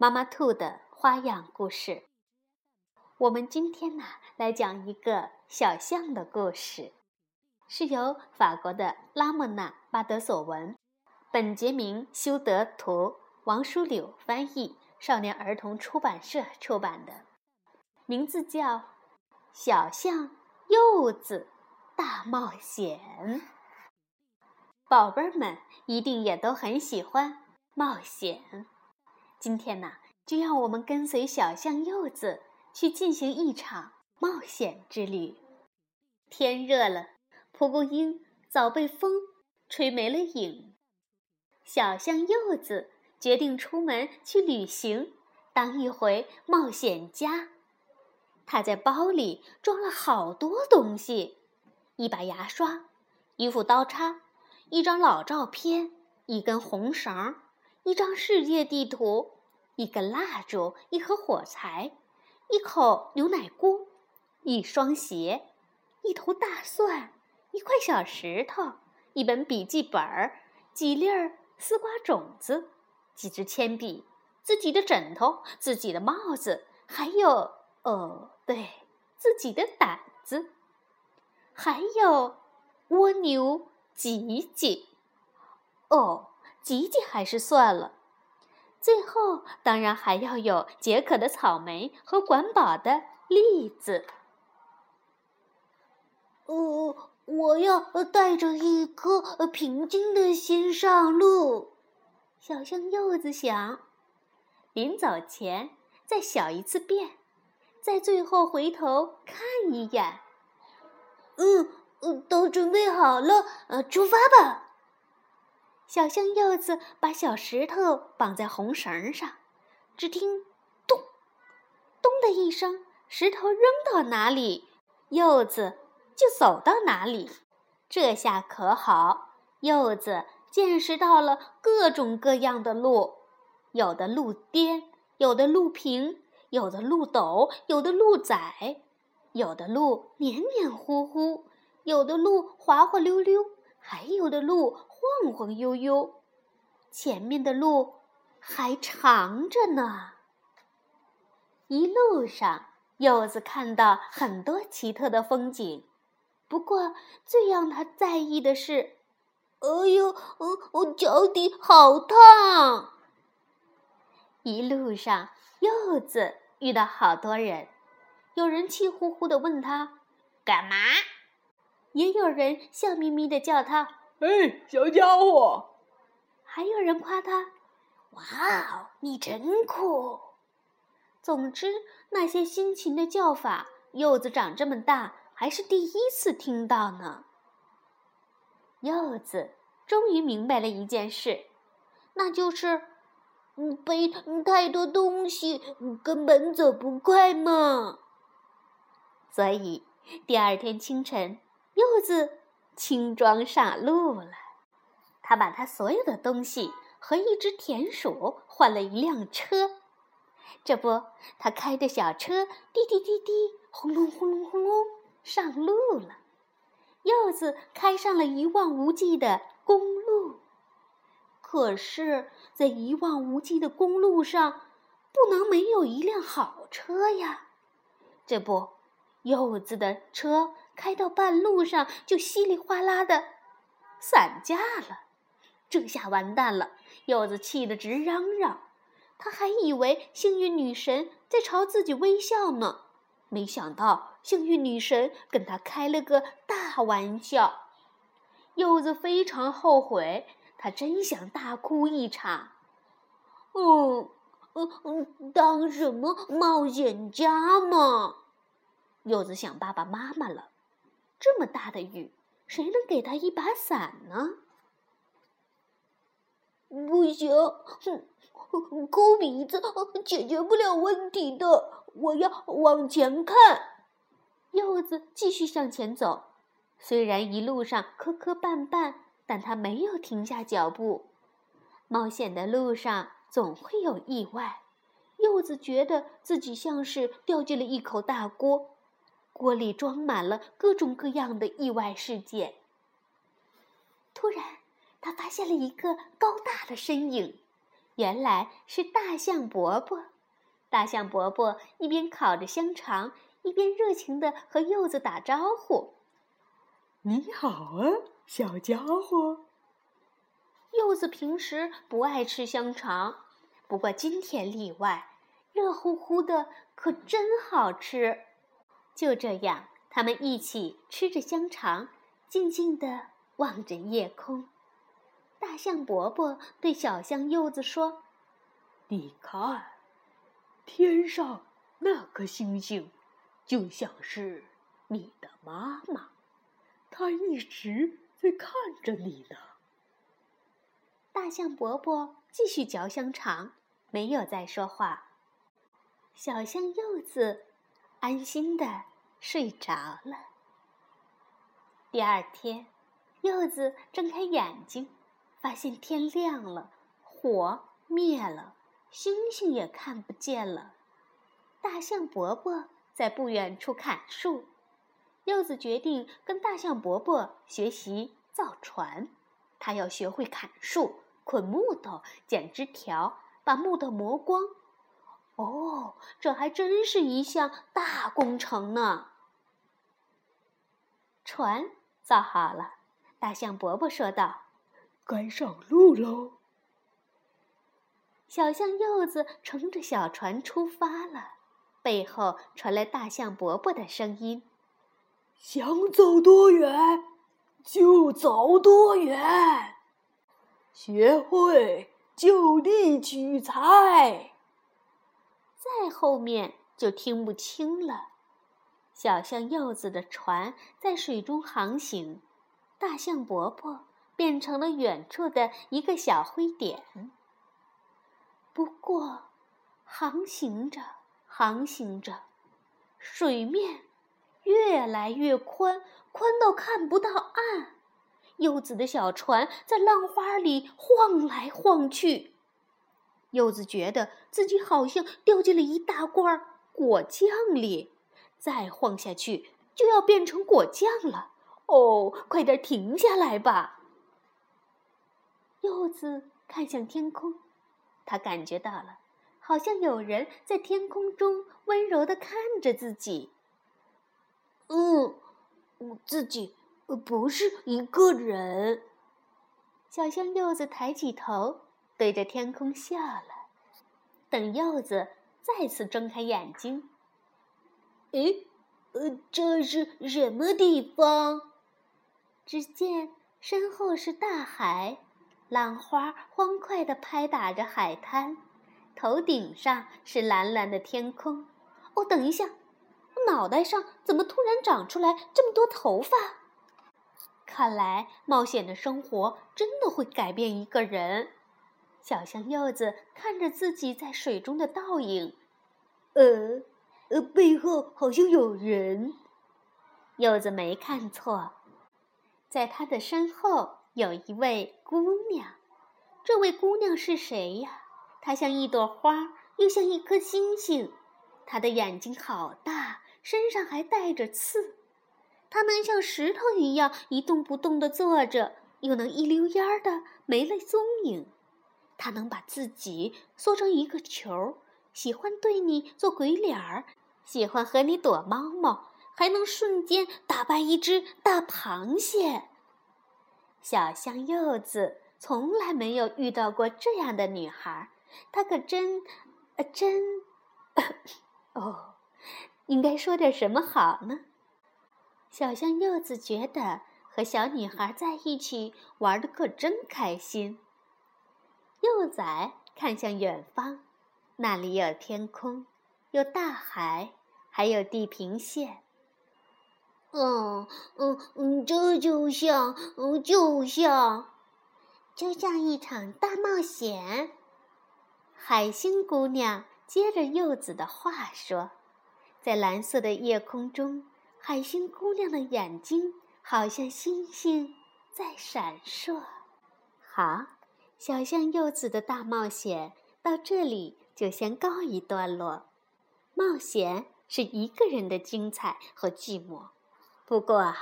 妈妈兔的花样故事。我们今天呢，来讲一个小象的故事，是由法国的拉莫娜·巴德索文、本杰明·修德图、王书柳翻译，少年儿童出版社出版的，名字叫《小象柚子大冒险》。宝贝儿们一定也都很喜欢冒险。今天呢，就让我们跟随小象柚子去进行一场冒险之旅。天热了，蒲公英早被风吹没了影。小象柚子决定出门去旅行，当一回冒险家。他在包里装了好多东西：一把牙刷，一副刀叉，一张老照片，一根红绳。一张世界地图，一根蜡烛，一盒火柴，一口牛奶锅，一双鞋，一头大蒜，一块小石头，一本笔记本儿，几粒儿丝瓜种子，几支铅笔，自己的枕头，自己的帽子，还有哦，对，自己的胆子，还有蜗牛吉吉，哦。吉吉还是算了，最后当然还要有解渴的草莓和管饱的栗子。呃，我要带着一颗平静的心上路。小象柚子想，临走前再小一次便，在最后回头看一眼。嗯嗯，都准备好了，呃，出发吧。小象柚子把小石头绑在红绳上，只听“咚，咚”的一声，石头扔到哪里，柚子就走到哪里。这下可好，柚子见识到了各种各样的路：有的路颠，有的路平，有的路陡，有的路窄，有的路黏黏糊糊，有的路滑滑溜溜，还有的路。晃晃悠悠，前面的路还长着呢。一路上，柚子看到很多奇特的风景，不过最让他在意的是，哎呦，我脚底好烫！一路上，柚子遇到好多人，有人气呼呼的问他干嘛，也有人笑眯眯的叫他。哎，小家伙！还有人夸他：“哇哦，你真酷！”总之，那些辛勤的叫法，柚子长这么大还是第一次听到呢。柚子终于明白了一件事，那就是，嗯，背太多东西根本走不快嘛。所以，第二天清晨，柚子。轻装上路了，他把他所有的东西和一只田鼠换了一辆车。这不，他开着小车，滴滴滴滴，轰隆轰隆轰隆，上路了。柚子开上了一望无际的公路，可是，在一望无际的公路上，不能没有一辆好车呀。这不，柚子的车。开到半路上就稀里哗啦的散架了，这下完蛋了！柚子气得直嚷嚷，他还以为幸运女神在朝自己微笑呢，没想到幸运女神跟他开了个大玩笑。柚子非常后悔，他真想大哭一场。嗯嗯嗯，当什么冒险家嘛？柚子想爸爸妈妈了。这么大的雨，谁能给他一把伞呢？不行，哼，抠鼻子解决不了问题的，我要往前看。柚子继续向前走，虽然一路上磕磕绊绊，但他没有停下脚步。冒险的路上总会有意外，柚子觉得自己像是掉进了一口大锅，锅里装满了各种各样的意外事件。突然，他发现了一个高大的身影，原来是大象伯伯。大象伯伯一边烤着香肠。一边热情地和柚子打招呼：“你好啊，小家伙。”柚子平时不爱吃香肠，不过今天例外，热乎乎的可真好吃。就这样，他们一起吃着香肠，静静地望着夜空。大象伯伯对小象柚子说：“你看，天上那颗星星。”就像是你的妈妈，她一直在看着你呢。大象伯伯继续嚼香肠，没有再说话。小象柚子安心的睡着了。第二天，柚子睁开眼睛，发现天亮了，火灭了，星星也看不见了。大象伯伯。在不远处砍树，柚子决定跟大象伯伯学习造船。他要学会砍树、捆木头、剪枝条，把木头磨光。哦，这还真是一项大工程呢！船造好了，大象伯伯说道：“该上路喽。”小象柚子乘着小船出发了。背后传来大象伯伯的声音：“想走多远，就走多远，学会就地取材。”再后面就听不清了。小象柚子的船在水中航行，大象伯伯变成了远处的一个小灰点。不过，航行着。航行着，水面越来越宽，宽到看不到岸。柚子的小船在浪花里晃来晃去。柚子觉得自己好像掉进了一大罐果酱里，再晃下去就要变成果酱了。哦，快点停下来吧！柚子看向天空，他感觉到了。好像有人在天空中温柔的看着自己。嗯，我自己不是一个人。小象柚子抬起头，对着天空笑了。等柚子再次睁开眼睛，咦，呃，这是什么地方？只见身后是大海，浪花欢快地拍打着海滩。头顶上是蓝蓝的天空。哦，等一下，我脑袋上怎么突然长出来这么多头发？看来冒险的生活真的会改变一个人。小象柚子看着自己在水中的倒影，呃，呃，背后好像有人。柚子没看错，在他的身后有一位姑娘。这位姑娘是谁呀？她像一朵花，又像一颗星星。她的眼睛好大，身上还带着刺。她能像石头一样一动不动地坐着，又能一溜烟儿的没了踪影。他能把自己缩成一个球，喜欢对你做鬼脸儿，喜欢和你躲猫猫，还能瞬间打败一只大螃蟹。小象柚子从来没有遇到过这样的女孩。她可真，呃，真，哦，应该说点什么好呢？小象柚子觉得和小女孩在一起玩的可真开心。幼崽看向远方，那里有天空，有大海，还有地平线。嗯嗯嗯，这就像，就像，就像一场大冒险。海星姑娘接着柚子的话说：“在蓝色的夜空中，海星姑娘的眼睛好像星星在闪烁。”好，小象柚子的大冒险到这里就先告一段落。冒险是一个人的精彩和寂寞，不过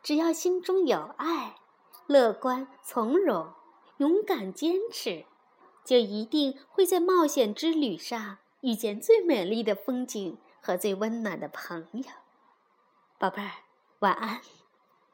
只要心中有爱，乐观从容，勇敢坚持。就一定会在冒险之旅上遇见最美丽的风景和最温暖的朋友，宝贝儿，晚安。